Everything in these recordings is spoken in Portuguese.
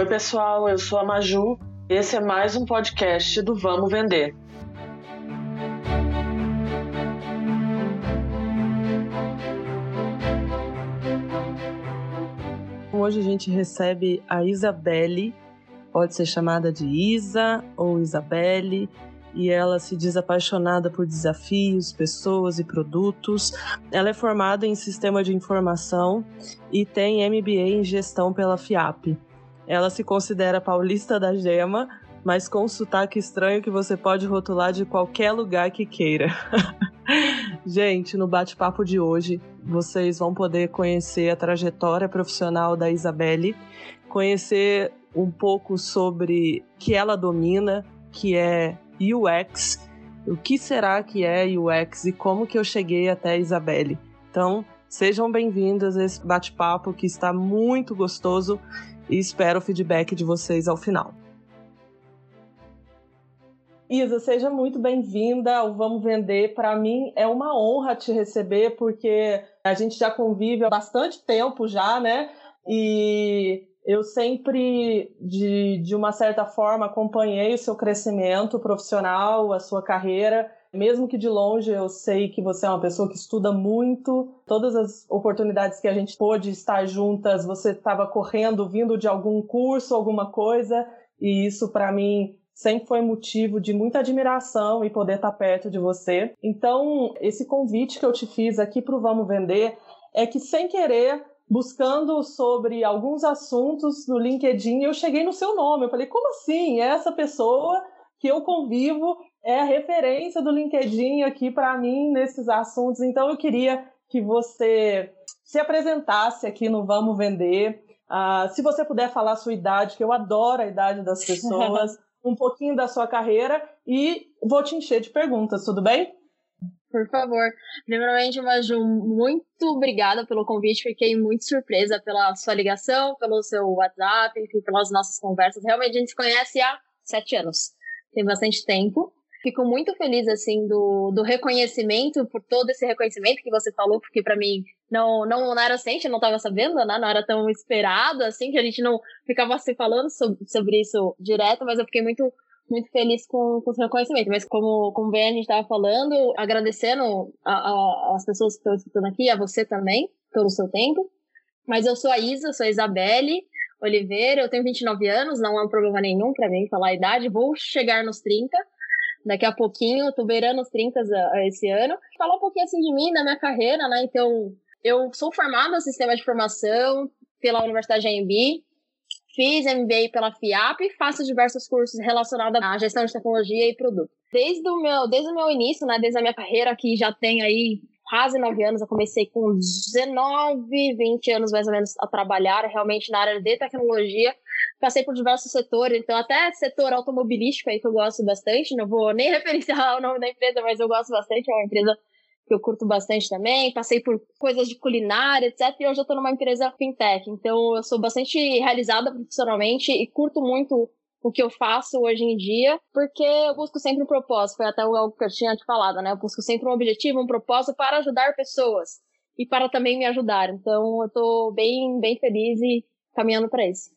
Oi, pessoal, eu sou a Maju. Esse é mais um podcast do Vamos Vender. Hoje a gente recebe a Isabelle, pode ser chamada de Isa ou Isabelle, e ela se diz apaixonada por desafios, pessoas e produtos. Ela é formada em sistema de informação e tem MBA em gestão pela FIAP. Ela se considera paulista da gema, mas com um sotaque estranho que você pode rotular de qualquer lugar que queira. Gente, no bate-papo de hoje, vocês vão poder conhecer a trajetória profissional da Isabelle, conhecer um pouco sobre que ela domina, que é UX, o que será que é UX e como que eu cheguei até a Isabelle. Então, sejam bem-vindos a esse bate-papo que está muito gostoso e espero o feedback de vocês ao final. Isa, seja muito bem-vinda ao Vamos Vender. Para mim é uma honra te receber, porque a gente já convive há bastante tempo já, né? E eu sempre, de, de uma certa forma, acompanhei o seu crescimento profissional, a sua carreira. Mesmo que de longe eu sei que você é uma pessoa que estuda muito, todas as oportunidades que a gente pôde estar juntas, você estava correndo, vindo de algum curso, alguma coisa, e isso para mim sempre foi motivo de muita admiração e poder estar perto de você. Então, esse convite que eu te fiz aqui para o Vamos Vender é que, sem querer, buscando sobre alguns assuntos no LinkedIn, eu cheguei no seu nome. Eu falei, como assim? É essa pessoa que eu convivo é a referência do LinkedIn aqui para mim nesses assuntos. Então eu queria que você se apresentasse aqui no Vamos Vender. Uh, se você puder falar a sua idade, que eu adoro a idade das pessoas, um pouquinho da sua carreira e vou te encher de perguntas, tudo bem? Por favor. Primeiramente, Maju, muito obrigada pelo convite. Fiquei muito surpresa pela sua ligação, pelo seu WhatsApp, enfim, pelas nossas conversas. Realmente, a gente se conhece há sete anos. Tem bastante tempo. Fico muito feliz, assim, do, do reconhecimento, por todo esse reconhecimento que você falou, porque para mim não, não, não era assim, eu não estava sabendo, né? Não era tão esperado, assim, que a gente não ficava se falando sobre, sobre isso direto, mas eu fiquei muito muito feliz com, com o seu reconhecimento. Mas como, como bem a gente estava falando, agradecendo as pessoas que estão escutando aqui, a você também, pelo seu tempo. Mas eu sou a Isa, sou a Isabelle Oliveira, eu tenho 29 anos, não é um problema nenhum para mim falar a idade, vou chegar nos 30 daqui a pouquinho, tô beirando os 30 esse ano. Falar um pouquinho assim de mim, da minha carreira, né? Então, eu sou formada no sistema de formação pela Universidade AMB, fiz MBA pela FIAP e faço diversos cursos relacionados à gestão de tecnologia e produto. Desde o meu, desde o meu início, né, desde a minha carreira, que já tem aí quase nove anos, eu comecei com 19, 20 anos mais ou menos a trabalhar realmente na área de tecnologia. Passei por diversos setores, então até setor automobilístico aí que eu gosto bastante, não vou nem referenciar o nome da empresa, mas eu gosto bastante, é uma empresa que eu curto bastante também. Passei por coisas de culinária, etc. E hoje eu estou numa empresa fintech. Então eu sou bastante realizada profissionalmente e curto muito o que eu faço hoje em dia, porque eu busco sempre um propósito. Foi até algo que eu tinha te falado, né? Eu busco sempre um objetivo, um propósito para ajudar pessoas e para também me ajudar. Então eu estou bem, bem feliz e caminhando para isso.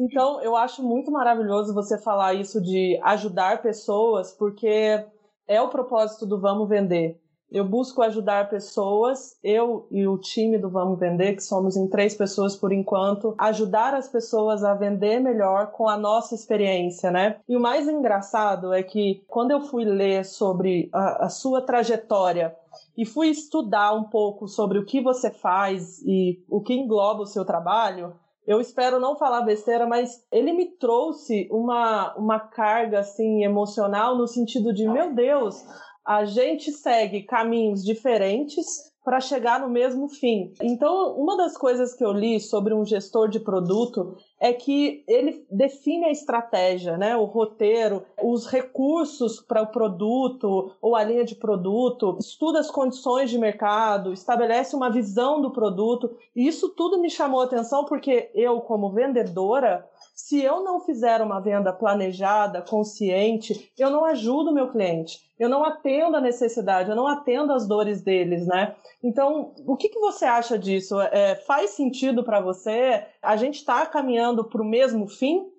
Então, eu acho muito maravilhoso você falar isso de ajudar pessoas, porque é o propósito do Vamos Vender. Eu busco ajudar pessoas, eu e o time do Vamos Vender, que somos em três pessoas por enquanto, ajudar as pessoas a vender melhor com a nossa experiência, né? E o mais engraçado é que quando eu fui ler sobre a, a sua trajetória e fui estudar um pouco sobre o que você faz e o que engloba o seu trabalho, eu espero não falar besteira, mas ele me trouxe uma, uma carga assim emocional no sentido de, meu Deus, a gente segue caminhos diferentes para chegar no mesmo fim. Então, uma das coisas que eu li sobre um gestor de produto é que ele define a estratégia, né, o roteiro, os recursos para o produto ou a linha de produto, estuda as condições de mercado, estabelece uma visão do produto. E isso tudo me chamou a atenção porque eu, como vendedora, Se eu não fizer uma venda planejada, consciente, eu não ajudo o meu cliente, eu não atendo a necessidade, eu não atendo as dores deles, né? Então, o que, que você acha disso? É, faz sentido para você? A gente está caminhando para o mesmo fim?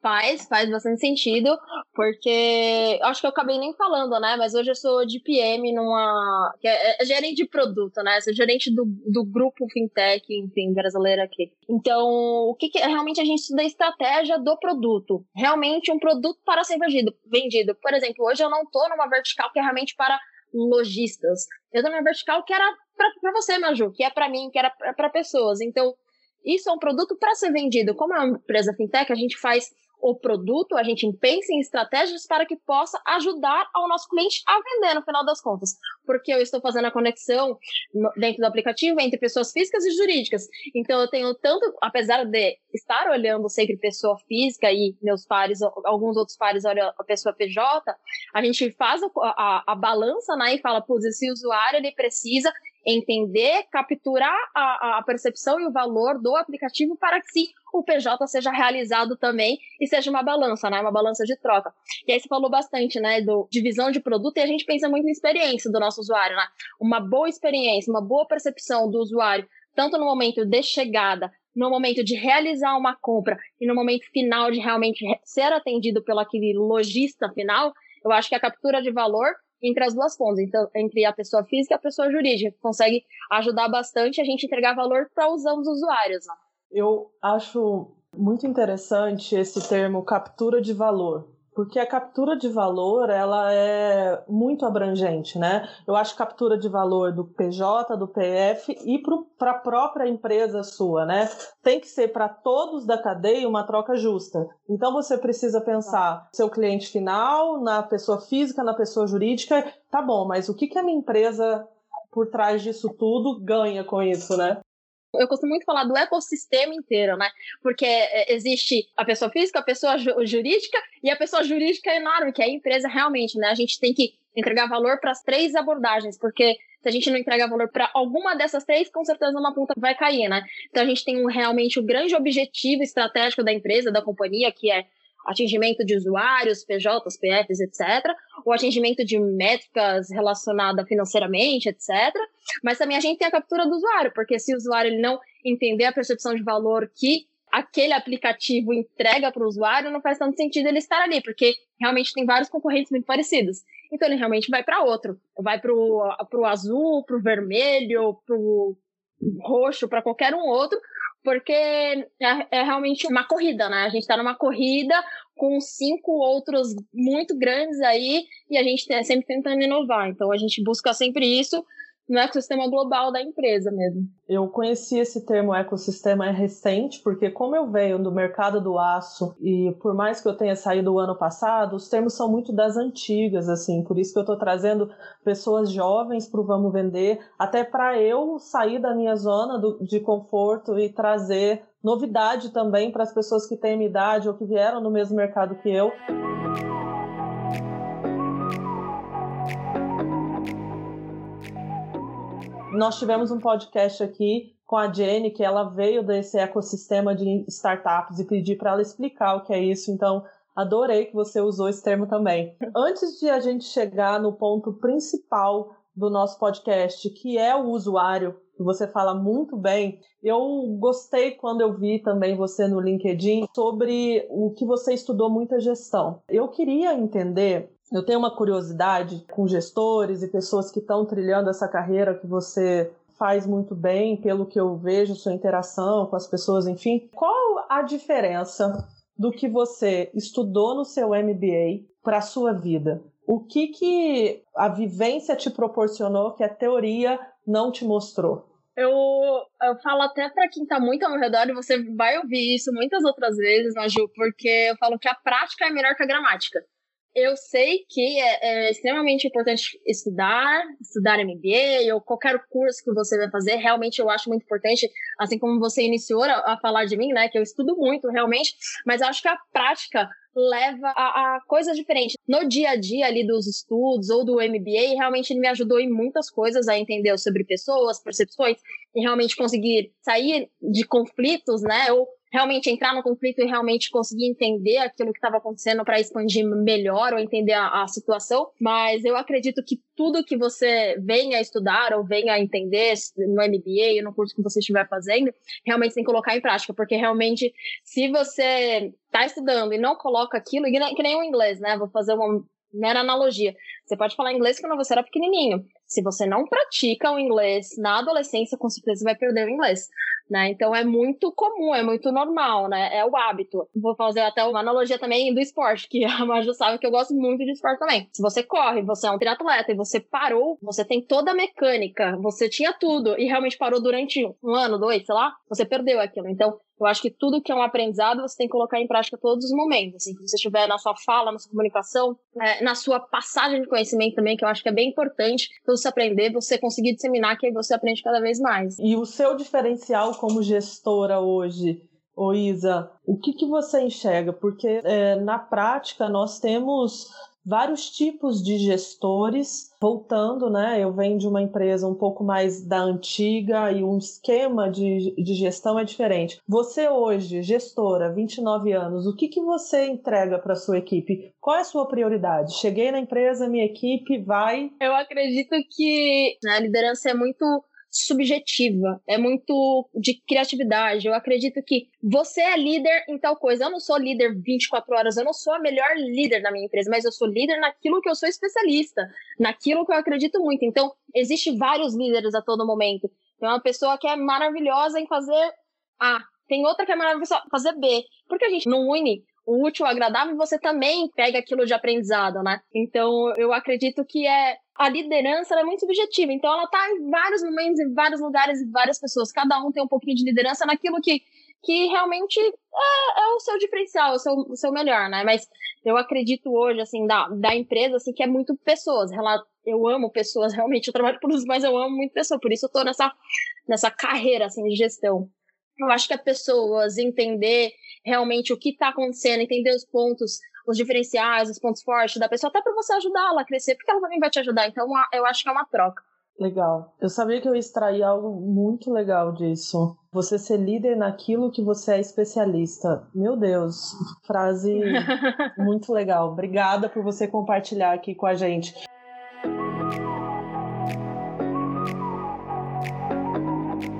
Faz, faz bastante sentido, porque acho que eu acabei nem falando, né? Mas hoje eu sou de PM numa. que é, é gerente de produto, né? Sou gerente do, do grupo fintech, enfim, brasileiro aqui. Então, o que, que realmente a gente estuda a estratégia do produto? Realmente um produto para ser vendido. vendido. Por exemplo, hoje eu não estou numa vertical que é realmente para lojistas. Eu estou numa vertical que era para você, Maju, que é para mim, que era para pessoas. Então, isso é um produto para ser vendido. Como é uma empresa fintech, a gente faz o produto, a gente pensa em estratégias para que possa ajudar ao nosso cliente a vender no final das contas. Porque eu estou fazendo a conexão dentro do aplicativo entre pessoas físicas e jurídicas. Então eu tenho tanto, apesar de estar olhando sempre pessoa física e meus pares, alguns outros pares olham a pessoa PJ, a gente faz a, a, a balança né, e fala, pô, esse usuário ele precisa entender, capturar a, a, percepção e o valor do aplicativo para que sim, o PJ seja realizado também e seja uma balança, né? Uma balança de troca. E aí você falou bastante, né, do divisão de produto e a gente pensa muito na experiência do nosso usuário, né? Uma boa experiência, uma boa percepção do usuário, tanto no momento de chegada, no momento de realizar uma compra e no momento final de realmente ser atendido pelo aquele lojista final, eu acho que a captura de valor entre as duas pontas, então, entre a pessoa física e a pessoa jurídica, consegue ajudar bastante a gente entregar valor para os usuários. Né? Eu acho muito interessante esse termo captura de valor, porque a captura de valor ela é muito abrangente, né? Eu acho captura de valor do PJ, do PF e para a própria empresa sua, né? Tem que ser para todos da cadeia uma troca justa. Então você precisa pensar seu cliente final, na pessoa física, na pessoa jurídica, tá bom, mas o que, que a minha empresa por trás disso tudo ganha com isso, né? Eu costumo muito falar do ecossistema inteiro, né? Porque é, existe a pessoa física, a pessoa jurídica e a pessoa jurídica é enorme, que é a empresa realmente, né? A gente tem que entregar valor para as três abordagens, porque se a gente não entregar valor para alguma dessas três, com certeza uma ponta vai cair, né? Então a gente tem um, realmente o grande objetivo estratégico da empresa, da companhia, que é atingimento de usuários, PJs, PFs, etc., o atingimento de métricas relacionadas financeiramente, etc. Mas também a gente tem a captura do usuário, porque se o usuário ele não entender a percepção de valor que aquele aplicativo entrega para o usuário, não faz tanto sentido ele estar ali, porque realmente tem vários concorrentes muito parecidos. Então ele realmente vai para outro, vai para o azul, para o vermelho, para o roxo, para qualquer um outro, porque é, é, realmente uma corrida, né? A gente está numa corrida com cinco outros muito grandes aí e a gente tá sempre tentando inovar. Então a gente busca sempre isso no ecossistema global da empresa mesmo. Eu conheci esse termo ecossistema recente, porque como eu venho do mercado do aço e por mais que eu tenha saído o ano passado, os termos são muito das antigas, assim, por isso que eu estou trazendo pessoas jovens para o Vamos Vender, até para eu sair da minha zona do, de conforto e trazer novidade também para as pessoas que têm minha idade ou que vieram no mesmo mercado que eu. Nós tivemos um podcast aqui com a Jenny, que ela veio desse ecossistema de startups e pedi para ela explicar o que é isso. Então, adorei que você usou esse termo também. Antes de a gente chegar no ponto principal do nosso podcast, que é o usuário, que você fala muito bem, eu gostei quando eu vi também você no LinkedIn sobre o que você estudou muita gestão. Eu queria entender eu tenho uma curiosidade com gestores e pessoas que estão trilhando essa carreira que você faz muito bem, pelo que eu vejo, sua interação com as pessoas, enfim. Qual a diferença do que você estudou no seu MBA para a sua vida? O que, que a vivência te proporcionou que a teoria não te mostrou? Eu, eu falo até para quem está muito ao redor, e você vai ouvir isso muitas outras vezes, Maju, porque eu falo que a prática é melhor que a gramática eu sei que é, é, extremamente importante estudar, estudar MBA ou qualquer curso que você vai fazer. Realmente eu acho muito importante, assim como você iniciou a, a falar de mim, né? Que eu estudo muito realmente, mas acho que a prática leva a, a, coisas diferentes. No dia a dia ali dos estudos ou do MBA, realmente ele me ajudou em muitas coisas a entender sobre pessoas, percepções e realmente conseguir sair de conflitos, né? Ou realmente entrar no conflito e realmente conseguir entender aquilo que estava acontecendo para expandir melhor ou entender a, a, situação. Mas eu acredito que tudo que você venha estudar ou venha entender no MBA, no curso que você estiver fazendo, realmente tem que colocar em prática, porque realmente, se você está estudando e não coloca aquilo, que nem o inglês, né? Vou fazer uma mera analogia. Você pode falar inglês quando você era pequenininho. Se você não pratica o inglês na adolescência, com certeza vai perder o inglês. Né? Então é muito comum, é muito normal, né? É o hábito. Vou fazer até uma analogia também do esporte, que a Maju sabe que eu gosto muito de esporte também. Se você corre, você é um triatleta e você parou, você tem toda a mecânica, você tinha tudo e realmente parou durante um ano, dois, sei lá, você perdeu aquilo. Então, eu acho que tudo que é um aprendizado você tem que colocar em prática todos os momentos. Assim, que você estiver na sua fala, na sua comunicação, é, na sua passagem de conhecimento também, que eu acho que é bem importante. Então, você aprender, você conseguir disseminar, que aí você aprende cada vez mais. E o seu diferencial como gestora hoje, ô Isa, o que, que você enxerga? Porque é, na prática nós temos vários tipos de gestores. Voltando, né? Eu venho de uma empresa um pouco mais da antiga e um esquema de, de gestão é diferente. Você hoje, gestora, 29 anos, o que, que você entrega para sua equipe? Qual é a sua prioridade? Cheguei na empresa, minha equipe vai. Eu acredito que a liderança é muito subjetiva, é muito de criatividade. Eu acredito que você é líder em tal coisa. Eu não sou líder 24 horas, eu não sou a melhor líder da minha empresa, mas eu sou líder naquilo que eu sou especialista, naquilo que eu acredito muito. Então, existe vários líderes a todo momento. Tem uma pessoa que é maravilhosa em fazer A, tem outra que é maravilhosa em fazer B. Porque a gente não une o útil, o agradável, você também pega aquilo de aprendizado, né? Então, eu acredito que é a liderança é muito subjetiva. Então, ela está em vários momentos, em vários lugares, em várias pessoas. Cada um tem um pouquinho de liderança naquilo que, que realmente é, é o seu diferencial, o seu, o seu melhor, né? Mas eu acredito hoje, assim, da, da empresa, assim, que é muito pessoas. Eu amo pessoas, realmente. Eu trabalho por isso, mas eu amo muito pessoas. Por isso eu tô nessa, nessa carreira, assim, de gestão. Eu acho que é pessoas entender realmente o que está acontecendo, entender os pontos, os diferenciais, os pontos fortes da pessoa, até para você ajudá-la a crescer, porque ela também vai te ajudar. Então, eu acho que é uma troca. Legal. Eu sabia que eu extraí algo muito legal disso. Você ser líder naquilo que você é especialista. Meu Deus, frase muito legal. Obrigada por você compartilhar aqui com a gente.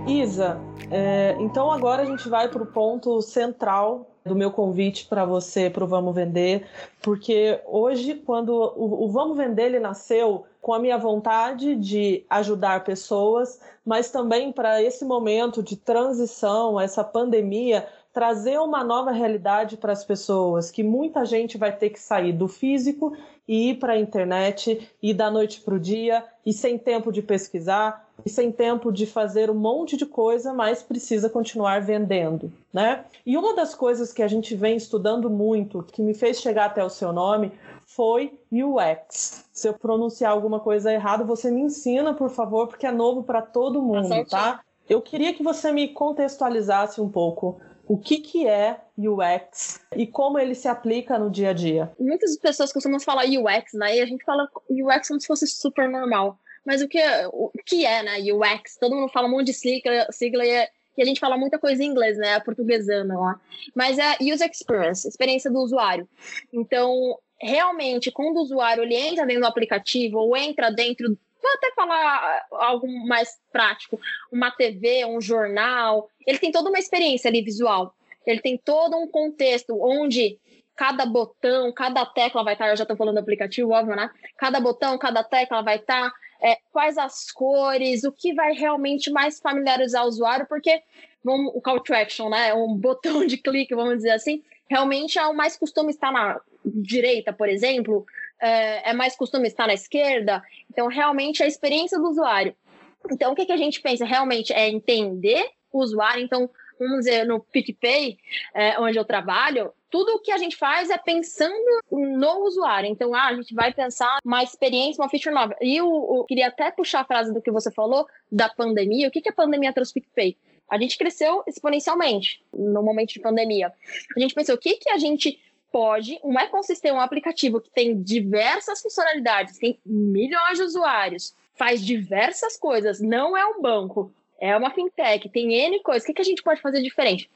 Isa, é, então agora a gente vai para o ponto central do meu convite para você para o Vamos Vender, porque hoje, quando o, o Vamos Vender ele nasceu com a minha vontade de ajudar pessoas, mas também para esse momento de transição, essa pandemia, trazer uma nova realidade para as pessoas, que muita gente vai ter que sair do físico e ir para a internet e da noite para o dia e sem tempo de pesquisar e sem tempo de fazer um monte de coisa, mas precisa continuar vendendo, né? E uma das coisas que a gente vem estudando muito, que me fez chegar até o seu nome, foi UX. Se eu pronunciar alguma coisa errada, você me ensina, por favor, porque é novo para todo mundo, tá? Eu queria que você me contextualizasse um pouco o que, que é UX e como ele se aplica no dia a dia. Muitas pessoas costumam falar UX, né? E a gente fala UX como se fosse super normal. Mas o que, o que é, né? UX? Todo mundo fala um monte de sigla, sigla e, é, e a gente fala muita coisa em inglês, né? A portuguesana lá. Mas é User Experience, experiência do usuário. Então, realmente, quando o usuário ele entra dentro do aplicativo ou entra dentro vou até falar algo mais prático, uma TV, um jornal, ele tem toda uma experiência ali visual. Ele tem todo um contexto onde cada botão, cada tecla vai estar, eu já estou falando do aplicativo, óbvio, né? Cada botão, cada tecla vai estar, é, quais as cores, o que vai realmente mais familiarizar o usuário, porque vamos, o call to action, né? Um botão de clique, vamos dizer assim, realmente é o mais costume estar na direita, por exemplo, é, é mais costume estar na esquerda. Então, realmente, a experiência do usuário. Então, o que, que a gente pensa realmente é entender o usuário. Então, vamos dizer, no PicPay, é, onde eu trabalho, tudo o que a gente faz é pensando no usuário. Então, ah, a gente vai pensar uma experiência, uma feature nova. E eu, eu, queria até puxar a frase do que você falou da pandemia. O que, que a pandemia trouxe para o PicPay? A gente cresceu exponencialmente no momento de pandemia. A gente pensou, o que, que a gente pode, um ecossistema, um aplicativo que tem diversas funcionalidades, tem milhões de usuários, faz diversas coisas, não é um banco, é uma fintech, tem N coisas, o que, que a gente pode fazer diferente?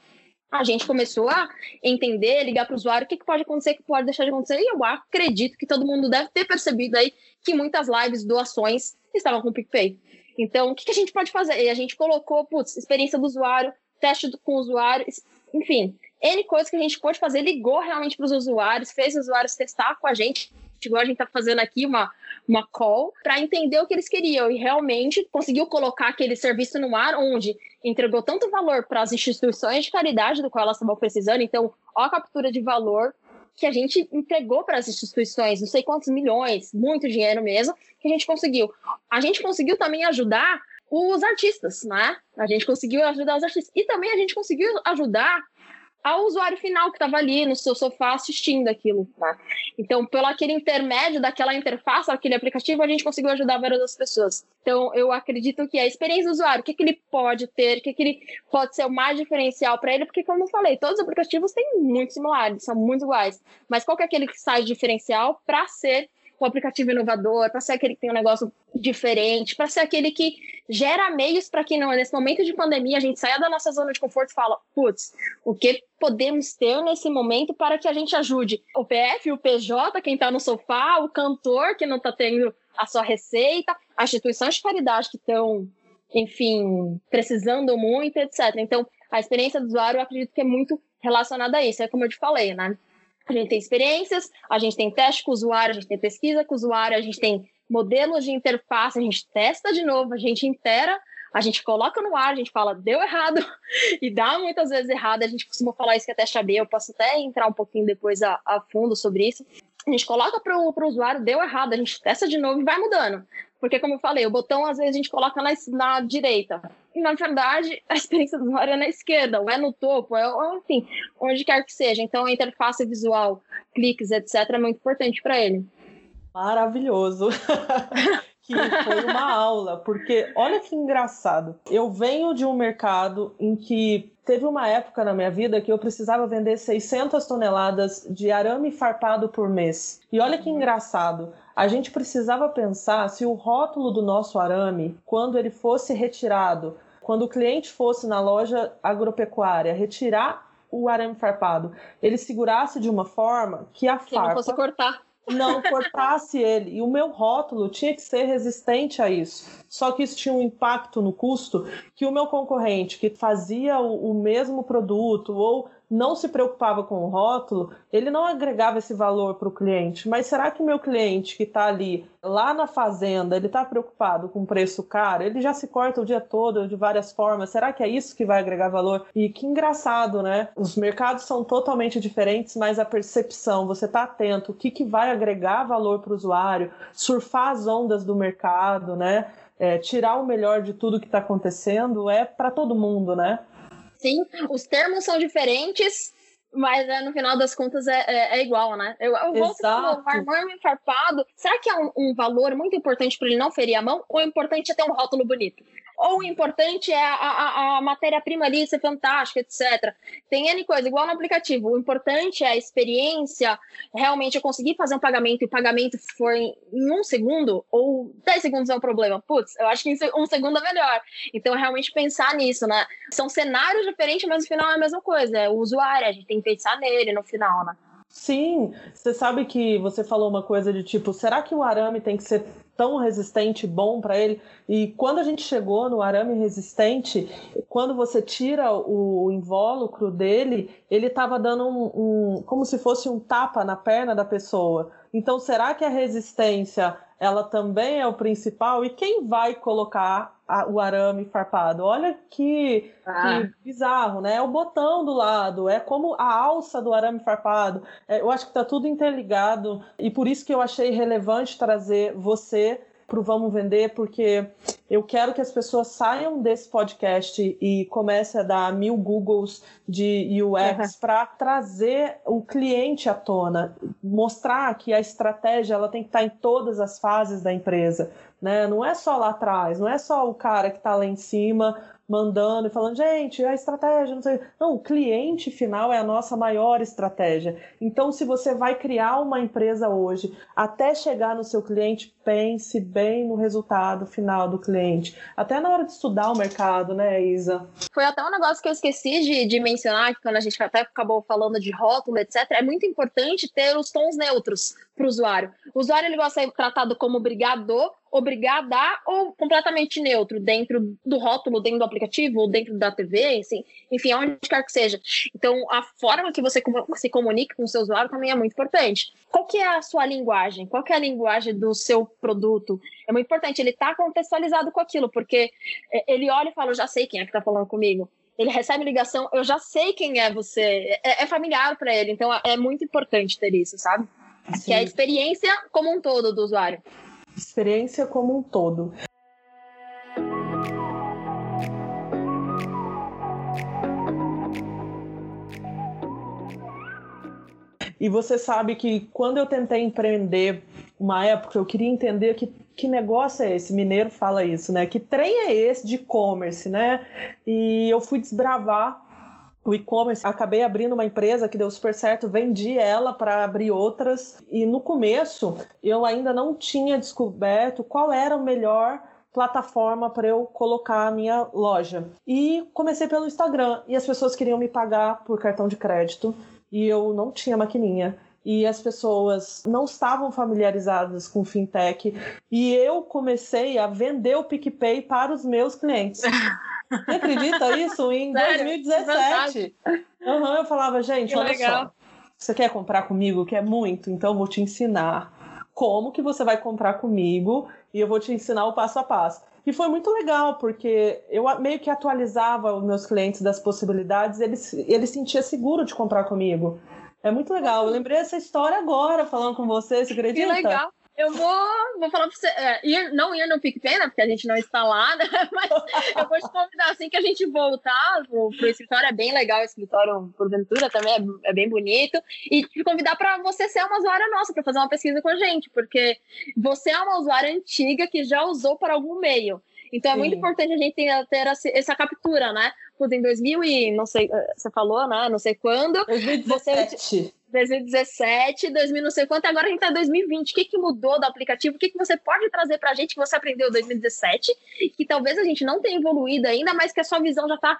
a gente começou a entender, ligar para o usuário o que, que pode acontecer, o que pode deixar de acontecer, e eu acredito que todo mundo deve ter percebido aí que muitas lives, doações, estavam com o PicPay. Então, o que, que a gente pode fazer? E a gente colocou, putz, experiência do usuário, teste com o usuário, enfim, N coisas que a gente pôde fazer, ligou realmente para os usuários, fez os usuários testar com a gente, igual a gente está fazendo aqui uma, uma call, para entender o que eles queriam e realmente conseguiu colocar aquele serviço no ar onde entregou tanto valor para as instituições de caridade do qual elas estavam precisando, então, ó a captura de valor que a gente entregou para as instituições, não sei quantos milhões, muito dinheiro mesmo, que a gente conseguiu. A gente conseguiu também ajudar os artistas, né? A gente conseguiu ajudar os artistas. E também a gente conseguiu ajudar ao usuário final que estava ali no seu sofá assistindo aquilo. Tá? Então, pelo aquele intermédio daquela interface, aquele aplicativo, a gente conseguiu ajudar várias pessoas. Então, eu acredito que a experiência do usuário, o que, que ele pode ter, o que, que ele pode ser o mais diferencial para ele, porque, como eu falei, todos os aplicativos têm muito similares, são muito iguais. Mas qual que é aquele que sai diferencial para ser o aplicativo inovador, para ser aquele que tem um negócio diferente, para ser aquele que gera meios para que não, nesse momento de pandemia a gente saia da nossa zona de conforto e fala, putz, o que podemos ter nesse momento para que a gente ajude o PF, o PJ, quem está no sofá, o cantor que não está tendo a sua receita, as instituições de caridade que estão, enfim, precisando muito, etc. Então, a experiência do usuário, eu acredito que é muito relacionada a isso. É como eu te falei, né? A gente tem experiências, a gente tem teste com o usuário, a gente tem pesquisa com o usuário, a gente tem modelos de interface, a gente testa de novo, a gente intera, a gente coloca no ar, a gente fala, deu errado, e dá muitas vezes errado, a gente costuma falar isso que é teste AB, eu posso até entrar um pouquinho depois a, a fundo sobre isso. A gente coloca para o usuário, deu errado, a gente testa de novo e vai mudando. Porque, como eu falei, o botão às vezes a gente coloca na, na direita. Na verdade, a experiência do usuário é na esquerda, ou é no topo, é, enfim, onde quer que seja. Então, a interface visual, cliques, etc., é muito importante para ele. Maravilhoso. que foi uma aula, porque olha que engraçado. Eu venho de um mercado em que teve uma época na minha vida que eu precisava vender 600 toneladas de arame farpado por mês. E olha que engraçado a gente precisava pensar se o rótulo do nosso arame, quando ele fosse retirado, quando o cliente fosse na loja agropecuária retirar o arame farpado, ele segurasse de uma forma que a que farpa não fosse cortar não cortasse ele. E o meu rótulo tinha que ser resistente a isso. Só que isso tinha um impacto no custo que o meu concorrente, que fazia o, o mesmo produto ou não se preocupava com o rótulo, ele não agregava esse valor para o cliente. Mas será que o meu cliente que está ali, lá na fazenda, ele está preocupado com preço caro? Ele já se corta o dia todo de várias formas. Será que é isso que vai agregar valor? E que engraçado, né? Os mercados são totalmente diferentes, mas a percepção, você está atento, o que, que vai agregar valor para o usuário, surfar as ondas do mercado, né? É, tirar o melhor de tudo que está acontecendo é para todo mundo, né? Sim. Os termos são diferentes, mas é, no final das contas é, é, é igual, né? Eu, eu volto o armame farpado. Será que é um, um valor muito importante para ele não ferir a mão? Ou o importante é ter um rótulo bonito? Ou o importante é a, a, a matéria-prima ali ser fantástica, etc. Tem N coisa, igual no aplicativo. O importante é a experiência, realmente eu conseguir fazer um pagamento e o pagamento for em, em um segundo, ou 10 segundos é um problema. Putz, eu acho que um segundo é melhor. Então, realmente pensar nisso, né? São cenários diferentes, mas no final é a mesma coisa. É o usuário, a gente tem que pensar nele no final, né? Sim, você sabe que você falou uma coisa de tipo, será que o arame tem que ser tão resistente, bom para ele. E quando a gente chegou no arame resistente, quando você tira o invólucro dele, ele estava dando um, um, como se fosse um tapa na perna da pessoa. Então, será que a resistência ela também é o principal? E quem vai colocar a, o arame farpado? Olha que, ah. que, bizarro, né? É o botão do lado, é como a alça do arame farpado. É, eu acho que está tudo interligado e por isso que eu achei relevante trazer você para o Vamos Vender, porque eu quero que as pessoas saiam desse podcast e comecem a dar mil Googles de UX uhum. para trazer o cliente à tona, mostrar que a estratégia ela tem que estar em todas as fases da empresa. Né? Não é só lá atrás, não é só o cara que está lá em cima mandando e falando, gente, a estratégia, não sei. Não, o cliente final é a nossa maior estratégia. Então, se você vai criar uma empresa hoje, até chegar no seu cliente, pense bem no resultado final do cliente. Até na hora de estudar o mercado, né, Isa? Foi até um negócio que eu esqueci de, de mencionar, que quando a gente até acabou falando de rótulo, etc., é muito importante ter os tons neutros para o usuário. O usuário ele de ser tratado como obrigador, obrigada ou completamente neutro dentro do rótulo, dentro do aplicativo, ou dentro da TV, assim, enfim, onde quer que seja. Então, a forma que você se comunica com o seu usuário também é muito importante. Qual que é a sua linguagem? Qual que é a linguagem do seu produto? É muito importante, ele está contextualizado com aquilo, porque é, ele olha e fala, eu já sei quem é que está falando comigo ele recebe ligação, eu já sei quem é você, é, é familiar para ele, então é muito importante ter isso, sabe? Que é a experiência como um todo do usuário. Experiência como um todo. E você sabe que quando eu tentei empreender uma época, eu queria entender que, que negócio é esse. Mineiro fala isso, né? Que trem é esse de e-commerce, né? E eu fui desbravar o e-commerce, acabei abrindo uma empresa que deu super certo, vendi ela para abrir outras. E no começo eu ainda não tinha descoberto qual era o melhor plataforma para eu colocar a minha loja. E comecei pelo Instagram e as pessoas queriam me pagar por cartão de crédito e eu não tinha maquininha e as pessoas não estavam familiarizadas com fintech e eu comecei a vender o PicPay para os meus clientes. Você acredita isso? Em Sério? 2017. Uhum, eu falava, gente, que olha legal. só. Você quer comprar comigo? Quer muito? Então eu vou te ensinar como que você vai comprar comigo e eu vou te ensinar o passo a passo. E foi muito legal, porque eu meio que atualizava os meus clientes das possibilidades, eles, eles sentiam seguro de comprar comigo. É muito legal. Eu lembrei dessa história agora, falando com você, você acredita? Que legal. Eu vou, vou falar pra você, é, ir, não ir no PicPay, né, porque a gente não está lá, né, mas eu vou te convidar assim que a gente voltar pro, pro escritório, é bem legal o escritório porventura também, é, é bem bonito, e te convidar para você ser uma usuária nossa, para fazer uma pesquisa com a gente, porque você é uma usuária antiga que já usou para algum meio, então é Sim. muito importante a gente ter, ter essa captura, né? Pois em 2000 e não sei, eh, você falou, né? Não sei quando. 2017. Você, 2017, 2000 não sei quanto, agora a gente tá em 2020. O que, que mudou do aplicativo? O que, que você pode trazer pra gente que você aprendeu em 2017? Que talvez a gente não tenha evoluído ainda, mas que a sua visão já tá,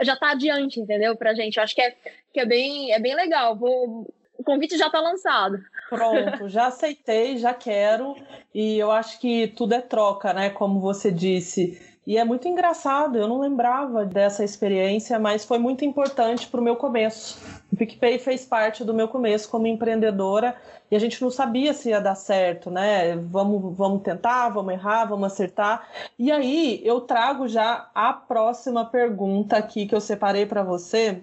já tá adiante, entendeu? Pra gente. Eu acho que é, que é, bem, é bem legal. Vou, o convite já está lançado. Pronto, já aceitei, já quero. E eu acho que tudo é troca, né? Como você disse. E é muito engraçado, eu não lembrava dessa experiência, mas foi muito importante para o meu começo. O PicPay fez parte do meu começo como empreendedora e a gente não sabia se ia dar certo, né? Vamos, vamos tentar, vamos errar, vamos acertar. E aí eu trago já a próxima pergunta aqui que eu separei para você,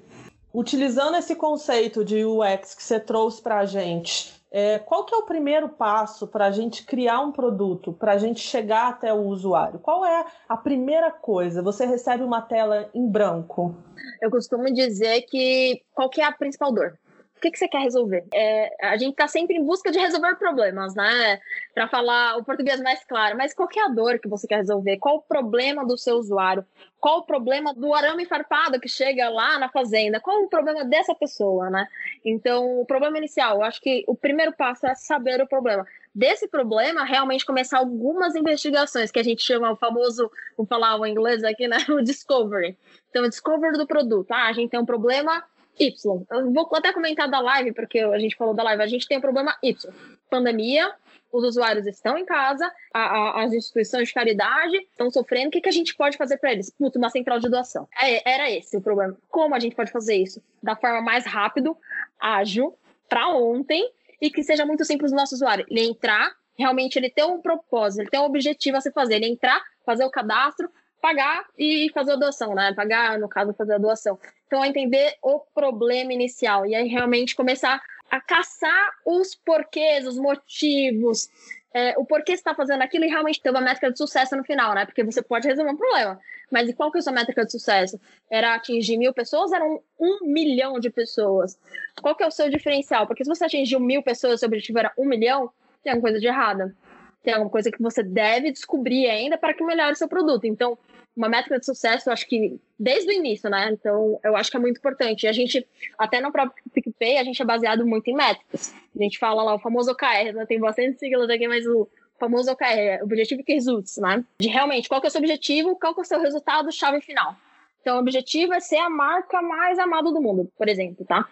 Utilizando esse conceito de UX que você trouxe para a gente, é, qual que é o primeiro passo para a gente criar um produto, para a gente chegar até o usuário? Qual é a primeira coisa? Você recebe uma tela em branco? Eu costumo dizer que qual que é a principal dor? O que, que você quer resolver? É, a gente está sempre em busca de resolver problemas, né? Para falar o português mais claro, mas qual é a dor que você quer resolver? Qual o problema do seu usuário? Qual o problema do arame farpado que chega lá na fazenda? Qual o problema dessa pessoa, né? Então, o problema inicial, eu acho que o primeiro passo é saber o problema desse problema, realmente começar algumas investigações, que a gente chama o famoso, vou falar o inglês aqui, né? O discovery. Então, o discovery do produto. Ah, a gente tem um problema Y. Eu vou até comentar da live, porque a gente falou da live. A gente tem o um problema Y. Pandemia, os usuários estão em casa, a, a, as instituições de caridade estão sofrendo. O que, que a gente pode fazer para eles? Puta, uma central de doação. É, era esse o problema. Como a gente pode fazer isso? Da forma mais rápido, ágil, para ontem e que seja muito simples o nosso usuário. Ele entrar, realmente ele ter um propósito, ele ter um objetivo a se fazer. Ele entrar, fazer o cadastro, pagar e fazer a doação, né? Pagar, no caso, fazer a doação. Então, entender o problema inicial e aí realmente começar a caçar os porquês, os motivos, é, o porquê você está fazendo aquilo e realmente ter uma métrica de sucesso no final, né? Porque você pode resolver um problema. Mas e qual que é a sua métrica de sucesso? Era atingir mil pessoas? Eram um milhão de pessoas. Qual que é o seu diferencial? Porque se você atingiu mil pessoas, seu objetivo era um milhão, tem alguma coisa de errada tem alguma coisa que você deve descobrir ainda para que melhore seu produto. Então, uma métrica de sucesso, eu acho que desde o início, né? Então, eu acho que é muito importante. A gente, até no próprio PicPay, a gente é baseado muito em métricas. A gente fala lá o famoso OKR, né? tem bastante siglas aqui, mas o famoso OKR, Objetivo que Results, né? De realmente, qual que é o seu objetivo, qual que é o seu resultado, chave final. Então, o objetivo é ser a marca mais amada do mundo, por exemplo, tá?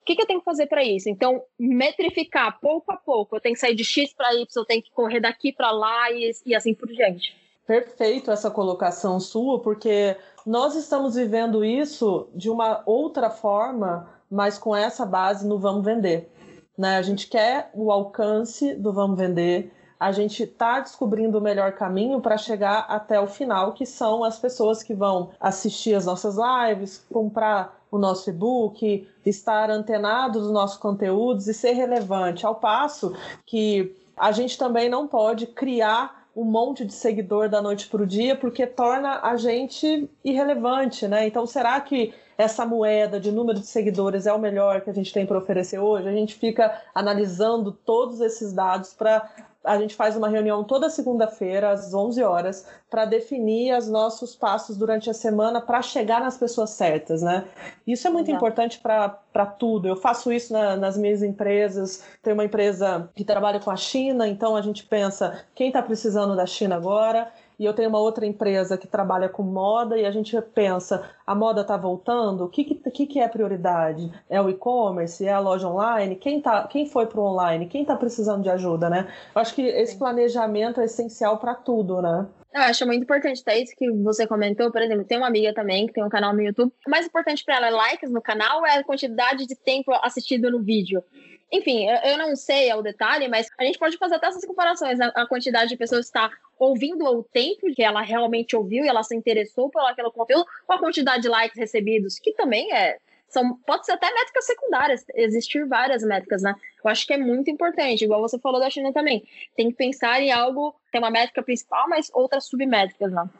O que, que eu tenho que fazer para isso? Então, metrificar pouco a pouco. Eu tenho que sair de X para Y, eu tenho que correr daqui para lá e, e assim por diante. Perfeito essa colocação sua, porque nós estamos vivendo isso de uma outra forma, mas com essa base no vamos vender. Né? A gente quer o alcance do vamos vender, a gente está descobrindo o melhor caminho para chegar até o final, que são as pessoas que vão assistir as nossas lives, comprar o nosso e-book, estar antenado dos nossos conteúdos e ser relevante. Ao passo que a gente também não pode criar um monte de seguidor da noite para o dia, porque torna a gente irrelevante, né? Então, será que essa moeda de número de seguidores é o melhor que a gente tem para oferecer hoje? A gente fica analisando todos esses dados para a gente faz uma reunião toda segunda-feira, às 11 horas, para definir os nossos passos durante a semana para chegar nas pessoas certas, né? Isso é muito Exato. importante para tudo. Eu faço isso na, nas minhas empresas. Tem uma empresa que trabalha com a China, então a gente pensa quem está precisando da China agora e eu tenho uma outra empresa que trabalha com moda e a gente pensa, a moda está voltando, o que, que, que é prioridade? É o e-commerce? É a loja online? Quem, tá, quem foi para o online? Quem está precisando de ajuda, né? Eu acho que esse planejamento é essencial para tudo, né? Eu acho muito importante, tá? Isso que você comentou, por exemplo, tem uma amiga também que tem um canal no YouTube. O mais importante para ela é likes no canal é a quantidade de tempo assistido no vídeo. Enfim, eu não sei ao detalhe, mas a gente pode fazer até essas comparações. Né? A quantidade de pessoas que está ouvindo o tempo que ela realmente ouviu e ela se interessou por aquele conteúdo, ou a quantidade de likes recebidos, que também é. São, pode ser até métricas secundárias, existir várias métricas, né? Eu acho que é muito importante, igual você falou da China também. Tem que pensar em algo, tem uma métrica principal, mas outras submétricas, né?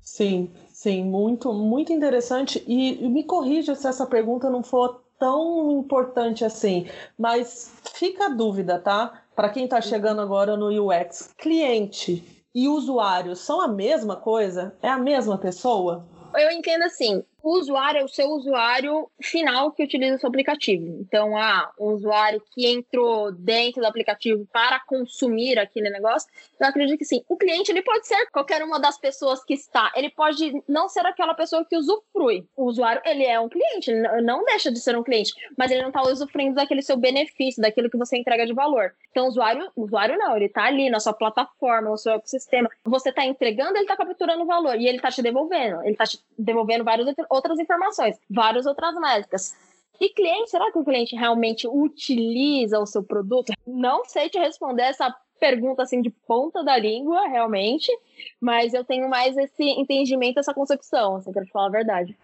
Sim, sim, muito, muito interessante. E me corrija se essa pergunta não for tão importante assim, mas fica a dúvida, tá? Para quem está chegando agora no UX, cliente e usuário são a mesma coisa? É a mesma pessoa? Eu entendo assim, o usuário é o seu usuário final que utiliza o seu aplicativo. Então, ah, um usuário que entrou dentro do aplicativo para consumir aquele negócio, eu acredito que sim. O cliente ele pode ser qualquer uma das pessoas que está. Ele pode não ser aquela pessoa que usufrui. O usuário, ele é um cliente, não deixa de ser um cliente, mas ele não está usufruindo daquele seu benefício, daquilo que você entrega de valor. Então, o usuário, o usuário não, ele está ali na sua plataforma, no seu ecossistema. Você está entregando, ele está capturando o valor e ele está te devolvendo. Ele está te devolvendo vários outras informações, várias outras métricas. E cliente, será que o cliente realmente utiliza o seu produto? Não sei te responder essa pergunta assim de ponta da língua, realmente, mas eu tenho mais esse entendimento, essa concepção, assim, para te falar a verdade.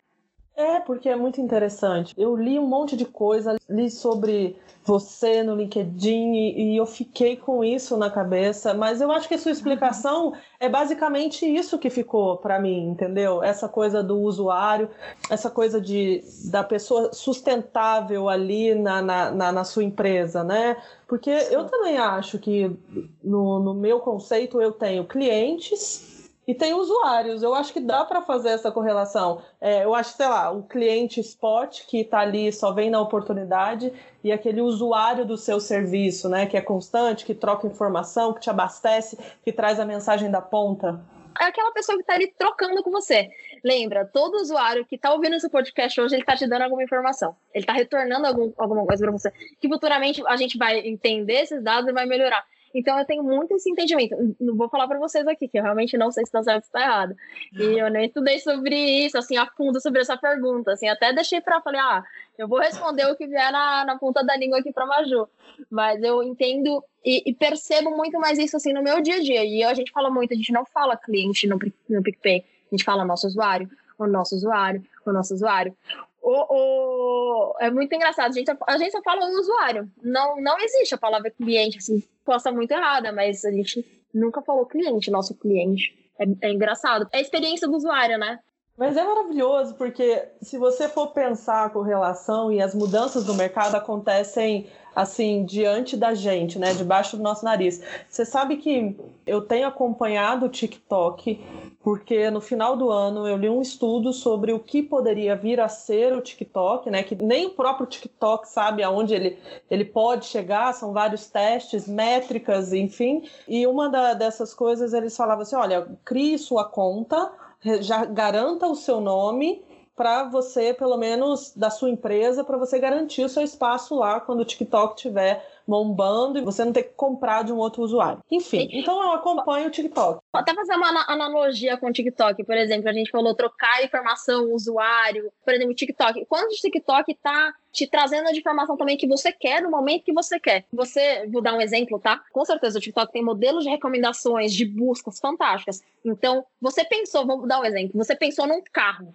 É, porque é muito interessante. Eu li um monte de coisa, li sobre você no LinkedIn e, eu fiquei com isso na cabeça, mas eu acho que a sua explicação é basicamente isso que ficou para mim, entendeu? Essa coisa do usuário, essa coisa de da pessoa sustentável ali na, na, na, na sua empresa, né? Porque eu também acho que no, no meu conceito eu tenho clientes e tem usuários. Eu acho que dá para fazer essa correlação. É, eu acho, sei lá, o cliente spot que está ali só vem na oportunidade e aquele usuário do seu serviço, né, que é constante, que troca informação, que te abastece, que traz a mensagem da ponta. É aquela pessoa que está ali trocando com você. Lembra, todo usuário que está ouvindo esse podcast hoje, ele está te dando alguma informação. Ele está retornando algum, alguma coisa para você. Que futuramente a gente vai entender esses dados e vai melhorar. Então eu tenho muito esse entendimento. Não vou falar para vocês aqui, que eu realmente não sei se está certo ou está errado. E eu nem estudei sobre isso, assim, a fundo sobre essa pergunta. Assim, até deixei para falei, ah, eu vou responder o que vier na, na ponta da língua aqui para Maju. Mas eu entendo e, e, percebo muito mais isso assim no meu dia a dia. E a gente fala muito, a gente não fala cliente no, no PicPay, a gente fala nosso usuário, o nosso usuário, o nosso usuário o, o, é muito engraçado. A gente, a gente só fala o usuário. Não, não existe a palavra cliente, assim, posta muito errada, mas a gente nunca falou cliente, nosso cliente. É, é engraçado. É a experiência do usuário, né? Mas é maravilhoso porque se você for pensar a correlação e as mudanças do mercado acontecem assim diante da gente, né, debaixo do nosso nariz. Você sabe que eu tenho acompanhado o TikTok porque no final do ano eu li um estudo sobre o que poderia vir a ser o TikTok, né, que nem o próprio TikTok sabe aonde ele, ele pode chegar, são vários testes, métricas, enfim. E uma da, dessas coisas eles falavam assim, olha, crie sua conta já garanta o seu nome para você, pelo menos da sua empresa, para você garantir o seu espaço lá quando o TikTok estiver bombando e você não ter que comprar de um outro usuário. Enfim, então eu acompanho o TikTok. Até fazer uma analogia com o TikTok, por exemplo, a gente falou trocar informação, usuário, por exemplo, o TikTok. Quando o TikTok está te trazendo a informação também que você quer no momento que você quer. Você, vou dar um exemplo, tá? Com certeza o TikTok tem modelos de recomendações, de buscas fantásticas. Então, você pensou, vamos dar um exemplo, você pensou num carro,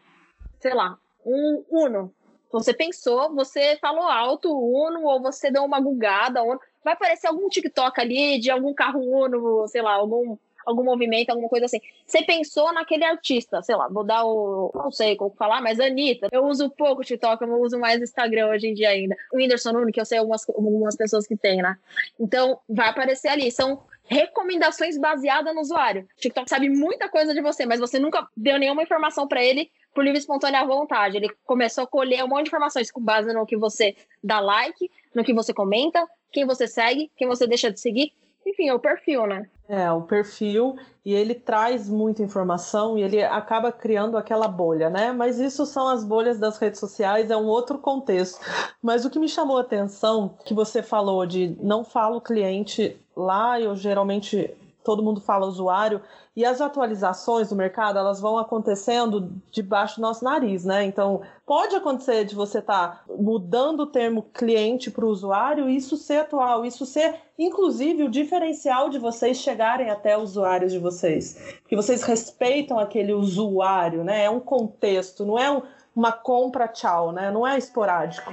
sei lá, um Uno. Você pensou, você falou alto Uno, ou você deu uma gugada, Uno. Vai aparecer algum TikTok ali de algum carro Uno, sei lá, algum algum movimento, alguma coisa assim. Você pensou naquele artista, sei lá, vou dar o. Não sei como falar, mas Anitta. Eu uso pouco TikTok, eu uso mais Instagram hoje em dia ainda. O Whindersson Nunes, que eu sei algumas, algumas pessoas que tem, né? Então, vai aparecer ali. São recomendações baseadas no usuário. TikTok sabe muita coisa de você, mas você nunca deu nenhuma informação para ele por livre e espontânea vontade. Ele começou a colher um monte de informações com base no que você dá like, no que você comenta, quem você segue, quem você deixa de seguir. Enfim, é o perfil, né? É, o perfil, e ele traz muita informação e ele acaba criando aquela bolha, né? Mas isso são as bolhas das redes sociais, é um outro contexto. Mas o que me chamou a atenção, que você falou de não falo cliente lá, eu geralmente todo mundo fala usuário, e as atualizações do mercado, elas vão acontecendo debaixo do nosso nariz, né? Então, pode acontecer de você estar tá mudando o termo cliente para o usuário isso ser atual, isso ser, inclusive, o diferencial de vocês chegarem até usuários de vocês. Porque vocês respeitam aquele usuário, né? É um contexto, não é um, uma compra tchau, né? Não é esporádico.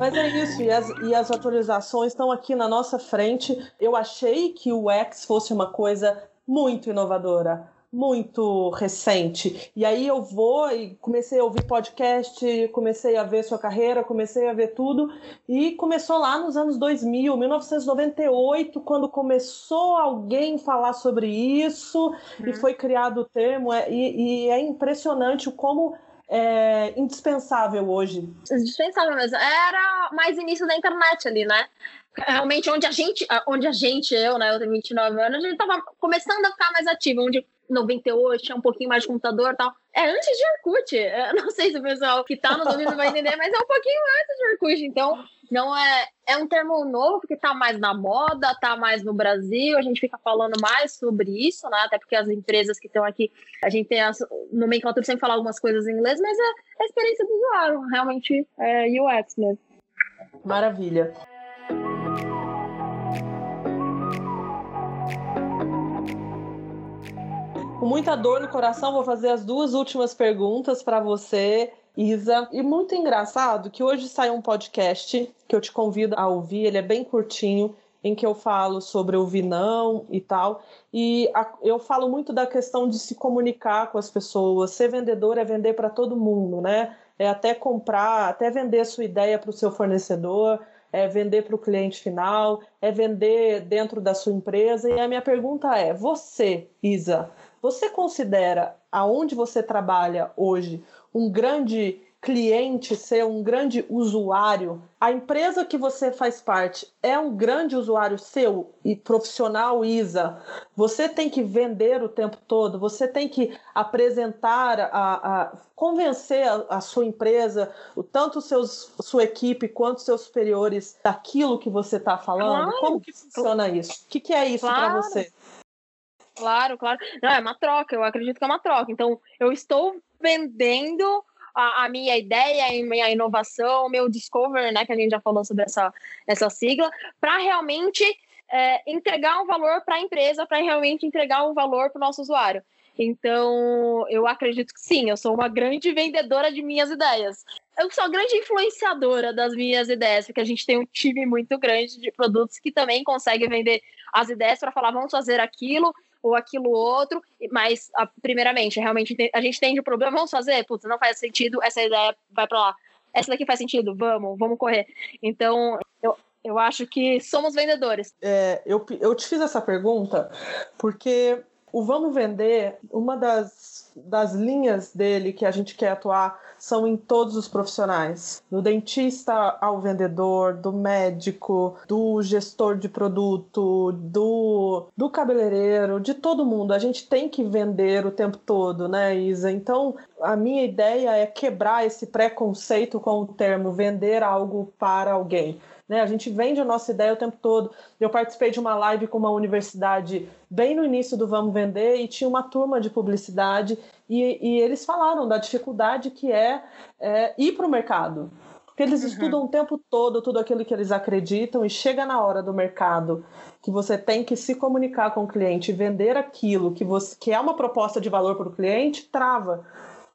Mas é isso, e as, e as atualizações estão aqui na nossa frente. Eu achei que o X fosse uma coisa muito inovadora muito recente. E aí eu vou e comecei a ouvir podcast, comecei a ver sua carreira, comecei a ver tudo. E começou lá nos anos 2000, 1998, quando começou alguém falar sobre isso uhum. e foi criado o termo. É, e, e é impressionante o como é indispensável hoje? Indispensável mesmo. Era mais início da internet ali, né? Realmente, onde a gente, onde a gente, eu, né, eu tenho 29 anos, a gente tava começando a ficar mais ativo, onde 98 tinha um pouquinho mais de computador e tal. É antes de Orkut. Eu não sei se o pessoal que tá nos ouvindo vai entender, mas é um pouquinho antes de Orkut. Então, não é, é um termo novo porque tá mais na moda, tá mais no Brasil, a gente fica falando mais sobre isso, né? Até porque as empresas que estão aqui, a gente tem a nomenclatura sempre falar algumas coisas em inglês, mas é a experiência do usuário, realmente é UX mesmo. Maravilha. Com muita dor no coração, vou fazer as duas últimas perguntas para você Isa. E muito engraçado que hoje sai um podcast que eu te convido a ouvir, ele é bem curtinho, em que eu falo sobre ouvir não e tal. E a, eu falo muito da questão de se comunicar com as pessoas. Ser vendedor é vender para todo mundo, né? É até comprar, até vender sua ideia para o seu fornecedor, é vender para o cliente final, é vender dentro da sua empresa. E a minha pergunta é: você, Isa, você considera aonde você trabalha hoje um grande cliente, ser um grande usuário, a empresa que você faz parte é um grande usuário seu e profissional ISA, você tem que vender o tempo todo, você tem que apresentar, a, a convencer a, a, sua empresa, tanto seus, sua equipe quanto seus superiores daquilo que você está falando. Claro. Como que funciona isso? O que, que é isso claro. para você? Claro, claro. Não, é uma troca, eu acredito que é uma troca. Então, eu estou vendendo a, a, minha ideia, a minha inovação, meu discover, né, que a gente já falou sobre essa, essa sigla, para realmente é, entregar um valor para a empresa, para realmente entregar um valor para o nosso usuário. Então, eu acredito que sim, eu sou uma grande vendedora de minhas ideias. eu sou a grande influenciadora das minhas ideias, porque a gente tem um time muito grande de produtos que também consegue vender as ideias para falar, vamos fazer aquilo ou aquilo outro, mas primeiramente, realmente a gente entende o problema, vamos fazer, putz, não faz sentido, essa ideia vai para lá. Essa daqui faz sentido, vamos, vamos correr. Então, eu, eu acho que somos vendedores. É, eu, eu te fiz essa pergunta porque o Vamos Vender, uma das, das linhas dele que a gente quer atuar são em todos os profissionais, do dentista ao vendedor, do médico, do gestor de produto, do, do cabeleireiro, de todo mundo. A gente tem que vender o tempo todo, né, Isa? Então, a minha ideia é quebrar esse preconceito com o termo vender algo para alguém. Né? A gente vende a nossa ideia o tempo todo. Eu participei de uma live com uma universidade bem no início do Vamos Vender e tinha uma turma de publicidade e, e eles falaram da dificuldade que é, é ir para o mercado. Porque eles uhum. estudam o tempo todo tudo aquilo que eles acreditam e chega na hora do mercado que você tem que se comunicar com o cliente, vender aquilo que, você, que é uma proposta de valor para o cliente, trava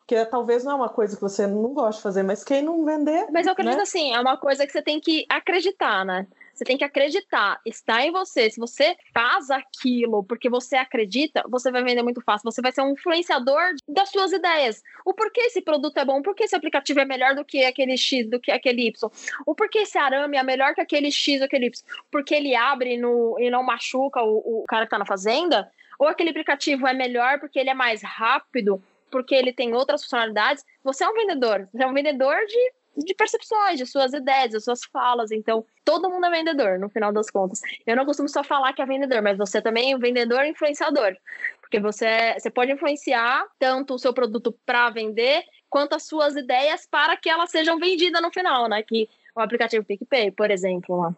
que talvez não é uma coisa que você não gosta de fazer, mas quem não vender. Mas eu acredito né? assim, é uma coisa que você tem que acreditar, né? Você tem que acreditar, está em você. Se você faz aquilo porque você acredita, você vai vender muito fácil. Você vai ser um influenciador das suas ideias. O porquê esse produto é bom, o porquê esse aplicativo é melhor do que aquele X, do que aquele Y. O porquê esse arame é melhor que aquele X ou aquele Y. Porque ele abre no, e não machuca o, o cara que está na fazenda. Ou aquele aplicativo é melhor porque ele é mais rápido porque ele tem outras funcionalidades, você é um vendedor. Você é um vendedor de, de percepções, de suas ideias, de suas falas. Então, todo mundo é vendedor, no final das contas. Eu não costumo só falar que é vendedor, mas você também é um vendedor influenciador. Porque você, você pode influenciar tanto o seu produto para vender, quanto as suas ideias para que elas sejam vendidas no final, né? Que o aplicativo PicPay, por exemplo, lá.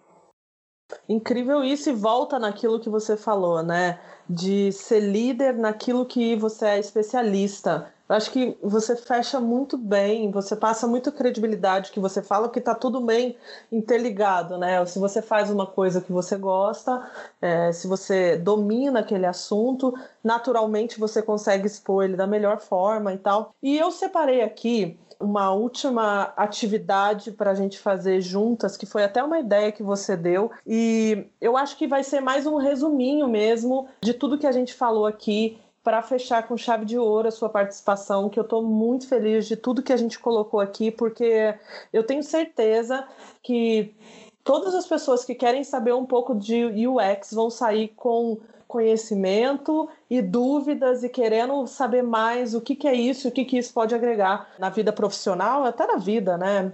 Incrível isso e volta naquilo que você falou, né? De ser líder naquilo que você é especialista. Eu acho que você fecha muito bem, você passa muita credibilidade que você fala que está tudo bem interligado, né? Se você faz uma coisa que você gosta, é, se você domina aquele assunto, naturalmente você consegue expor ele da melhor forma e tal. E eu separei aqui uma última atividade para a gente fazer juntas, que foi até uma ideia que você deu, e eu acho que vai ser mais um resuminho mesmo de tudo que a gente falou aqui para fechar com chave de ouro a sua participação, que eu estou muito feliz de tudo que a gente colocou aqui, porque eu tenho certeza que todas as pessoas que querem saber um pouco de UX vão sair com conhecimento e dúvidas e querendo saber mais o que, que é isso, o que, que isso pode agregar na vida profissional, até na vida, né?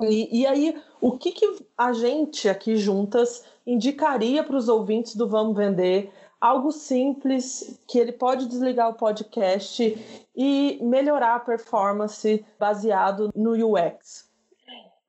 E, e aí, o que, que a gente aqui juntas indicaria para os ouvintes do Vamos Vender? Algo simples que ele pode desligar o podcast e melhorar a performance baseado no UX.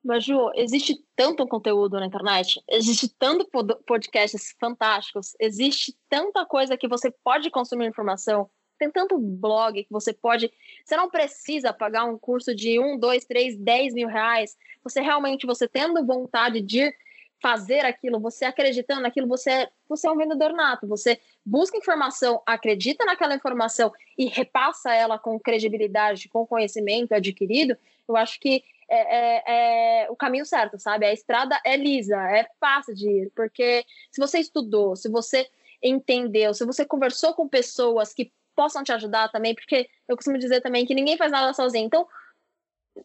Mas, Ju, existe tanto conteúdo na internet, existe tanto podcasts fantásticos, existe tanta coisa que você pode consumir informação, tem tanto blog que você pode. Você não precisa pagar um curso de um, dois, três, dez mil reais. Você realmente, você tendo vontade de fazer aquilo, você acreditando naquilo, você, você é um vendedor nato. Você busca informação, acredita naquela informação e repassa ela com credibilidade, com conhecimento adquirido. Eu acho que é, é, é, o caminho certo, sabe? A estrada é lisa, é fácil de ir, porque se você estudou, se você entendeu, se você conversou com pessoas que possam te ajudar também, porque eu costumo dizer também que ninguém faz nada sozinho. Então,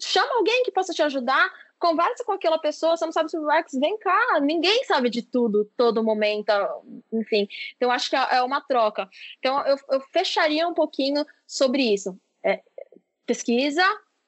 chama alguém que possa te ajudar, conversa com aquela pessoa, você não sabe sobre o Rex, vem cá, ninguém sabe de tudo, todo momento, enfim. Então, acho que é uma troca. Então, eu, eu fecharia um pouquinho sobre isso. É, pesquisa,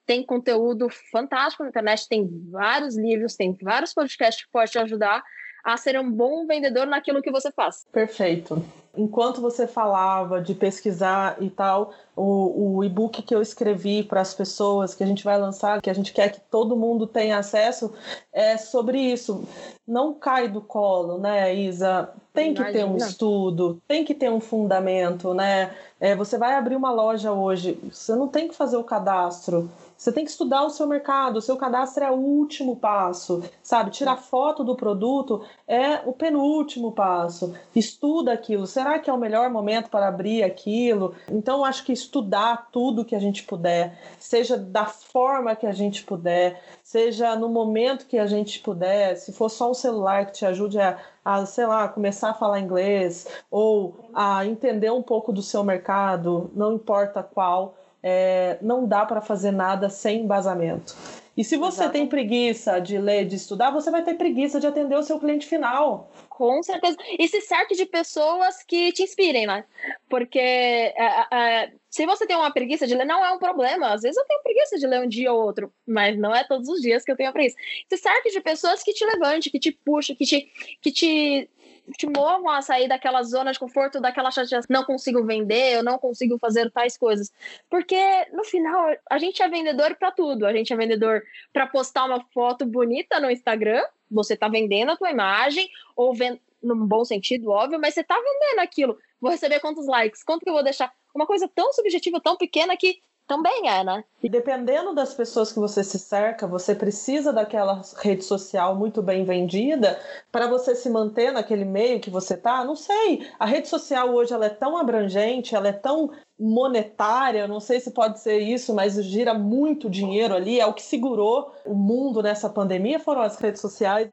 tem conteúdo fantástico na internet, tem vários livros, tem vários podcasts que podem te ajudar a ser um bom vendedor naquilo que você faz. Perfeito. Enquanto você falava de pesquisar e tal, o, o e-book que eu escrevi para as pessoas, que a gente vai lançar, que a gente quer que todo mundo tenha acesso, é sobre isso. Não cai do colo, né, Isa? Tem que Imagina. ter um estudo, tem que ter um fundamento, né? É, você vai abrir uma loja hoje, você não tem que fazer o cadastro você tem que estudar o seu mercado, o seu cadastro é o último passo, sabe? Tirar foto do produto é o penúltimo passo. Estuda aquilo, será que é o melhor momento para abrir aquilo? Então, acho que estudar tudo que a gente puder, seja da forma que a gente puder, seja no momento que a gente puder, se for só um celular que te ajude a, a sei lá, começar a falar inglês ou a entender um pouco do seu mercado, não importa qual, é, não dá para fazer nada sem embasamento. E se você Exato. tem preguiça de ler, de estudar, você vai ter preguiça de atender o seu cliente final. Com certeza. E se cerque de pessoas que te inspirem, né? Porque é, é, é, se você tem uma preguiça de ler, não é um problema. Às vezes eu tenho preguiça de ler um dia ou outro, mas não é todos os dias que eu tenho a preguiça. Se cerque de pessoas que te levantem, que te puxem, que te, que te te movam a sair daquela zona de conforto, daquela chateação, não consigo vender, eu não consigo fazer tais coisas. Porque no final, a gente é vendedor para tudo. A gente é vendedor para postar uma foto bonita no Instagram, você está vendendo a tua imagem, ou vend... num bom sentido, óbvio, mas você está vendendo aquilo. Vou receber quantos likes? Quanto que eu vou deixar? Uma coisa tão subjetiva, tão pequena que também é, né? E dependendo das pessoas que você se cerca, você precisa daquela rede social muito bem vendida para você se manter naquele meio que você tá. Não sei. A rede social hoje ela é tão abrangente, ela é tão monetária, não sei se pode ser isso, mas gira muito dinheiro ali. É o que segurou o mundo nessa pandemia foram as redes sociais.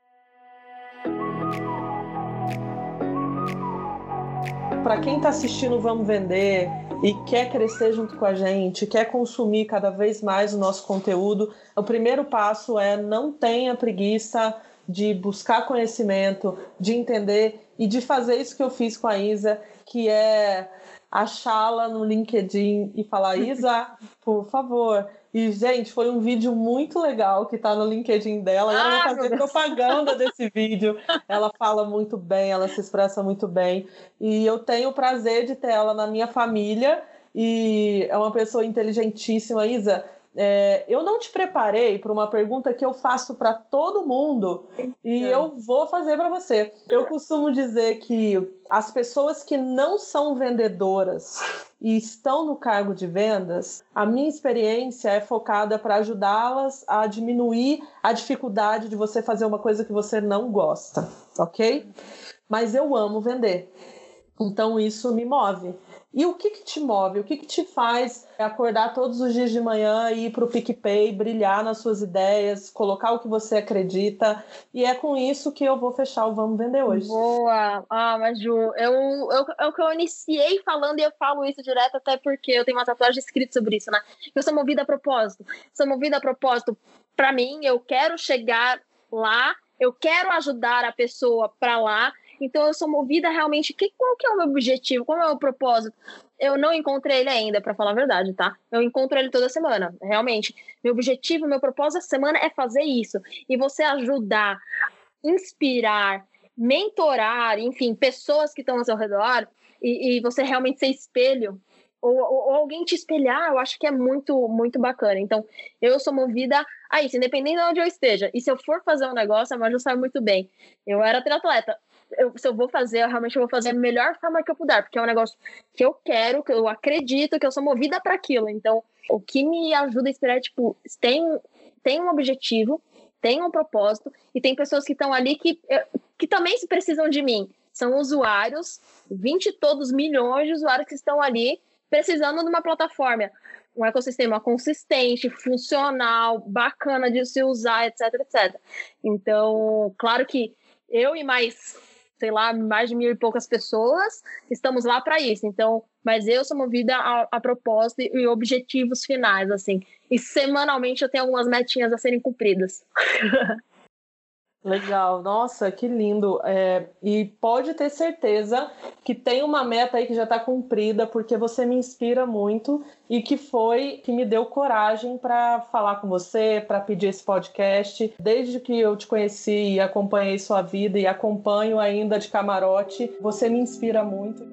Para quem está assistindo Vamos Vender, e quer crescer junto com a gente, quer consumir cada vez mais o nosso conteúdo, o primeiro passo é não tenha preguiça de buscar conhecimento, de entender e de fazer isso que eu fiz com a Isa, que é achá-la no LinkedIn e falar: Isa, por favor, e, gente, foi um vídeo muito legal que tá no LinkedIn dela. Ela ah, vai fazer propaganda desse vídeo. Ela fala muito bem, ela se expressa muito bem. E eu tenho o prazer de ter ela na minha família. E é uma pessoa inteligentíssima, Isa. É, eu não te preparei para uma pergunta que eu faço para todo mundo e é. eu vou fazer para você. Eu costumo dizer que as pessoas que não são vendedoras e estão no cargo de vendas, a minha experiência é focada para ajudá-las a diminuir a dificuldade de você fazer uma coisa que você não gosta, ok? Mas eu amo vender, então isso me move. E o que, que te move? O que, que te faz acordar todos os dias de manhã e ir para o PicPay, brilhar nas suas ideias, colocar o que você acredita? E é com isso que eu vou fechar o Vamos Vender hoje. Boa! Ah, mas eu, eu, é o que eu iniciei falando e eu falo isso direto até porque eu tenho uma tatuagem escrita sobre isso, né? Eu sou movida a propósito. Sou movida a propósito. Para mim, eu quero chegar lá, eu quero ajudar a pessoa para lá então eu sou movida realmente. Que, qual que é o meu objetivo? Qual é o meu propósito? Eu não encontrei ele ainda, para falar a verdade, tá? Eu encontro ele toda semana, realmente. Meu objetivo, meu propósito essa semana é fazer isso. E você ajudar, inspirar, mentorar, enfim, pessoas que estão ao seu redor e, e você realmente ser espelho ou, ou, ou, alguém te espelhar, eu acho que é muito, muito bacana. Então, eu sou movida a isso, independente de onde eu esteja. E se eu for fazer um negócio, a Maju sabe muito bem. Eu era triatleta eu, se eu vou fazer, eu realmente vou fazer a melhor forma que eu puder, porque é um negócio que eu quero, que eu acredito, que eu sou movida para aquilo. Então, o que me ajuda a inspirar é, tipo, tem, tem um objetivo, tem um propósito, e tem pessoas que estão ali que, que também precisam de mim. São usuários, 20 e todos milhões de usuários que estão ali precisando de uma plataforma, um ecossistema consistente, funcional, bacana de se usar, etc, etc. Então, claro que eu e mais sei lá, mais de mil e poucas pessoas, estamos lá para isso. Então, mas eu sou movida a, a propósito e objetivos finais, assim. E semanalmente eu tenho algumas metinhas a serem cumpridas. Legal, nossa, que lindo. É, e pode ter certeza que tem uma meta aí que já está cumprida, porque você me inspira muito e que foi que me deu coragem para falar com você, para pedir esse podcast. Desde que eu te conheci e acompanhei sua vida e acompanho ainda de camarote, você me inspira muito.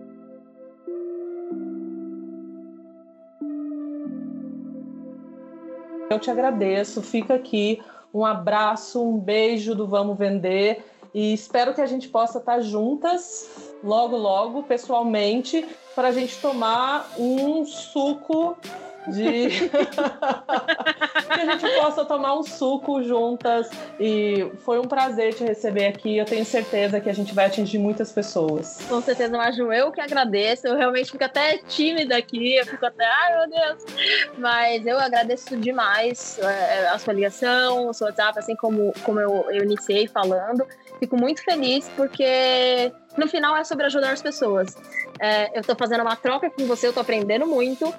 Eu te agradeço, fica aqui um abraço, um beijo do Vamos Vender e espero que a gente possa estar juntas logo, logo, pessoalmente, para a gente tomar um suco de que a gente possa tomar um suco juntas. E foi um prazer te receber aqui. Eu tenho certeza que a gente vai atingir muitas pessoas. Com certeza, Maju, eu que agradeço. Eu realmente fico até tímida aqui. Eu fico até, ai meu Deus. Mas eu agradeço demais é, a sua ligação, o seu WhatsApp, assim como, como eu, eu iniciei falando. Fico muito feliz porque no final é sobre ajudar as pessoas. É, eu estou fazendo uma troca com você, eu estou aprendendo muito.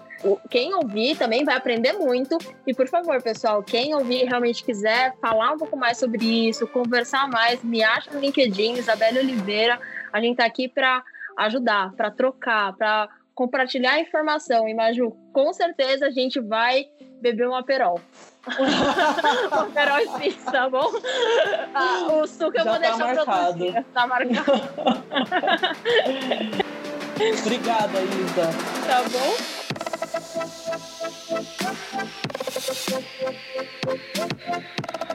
Quem ouvir também vai aprender muito. E por favor, pessoal, quem ouvir realmente quiser falar um pouco mais sobre isso, conversar mais, me acha no LinkedIn, Isabela Oliveira. A gente está aqui para ajudar, para trocar, para compartilhar informação. E Maju, com certeza a gente vai beber um aperol. um aperol Spritz, tá bom? Ah, o suco eu Já vou tá deixar marcado. pra você. Tá marcado. Obrigada, Isa. Tá bom? Thank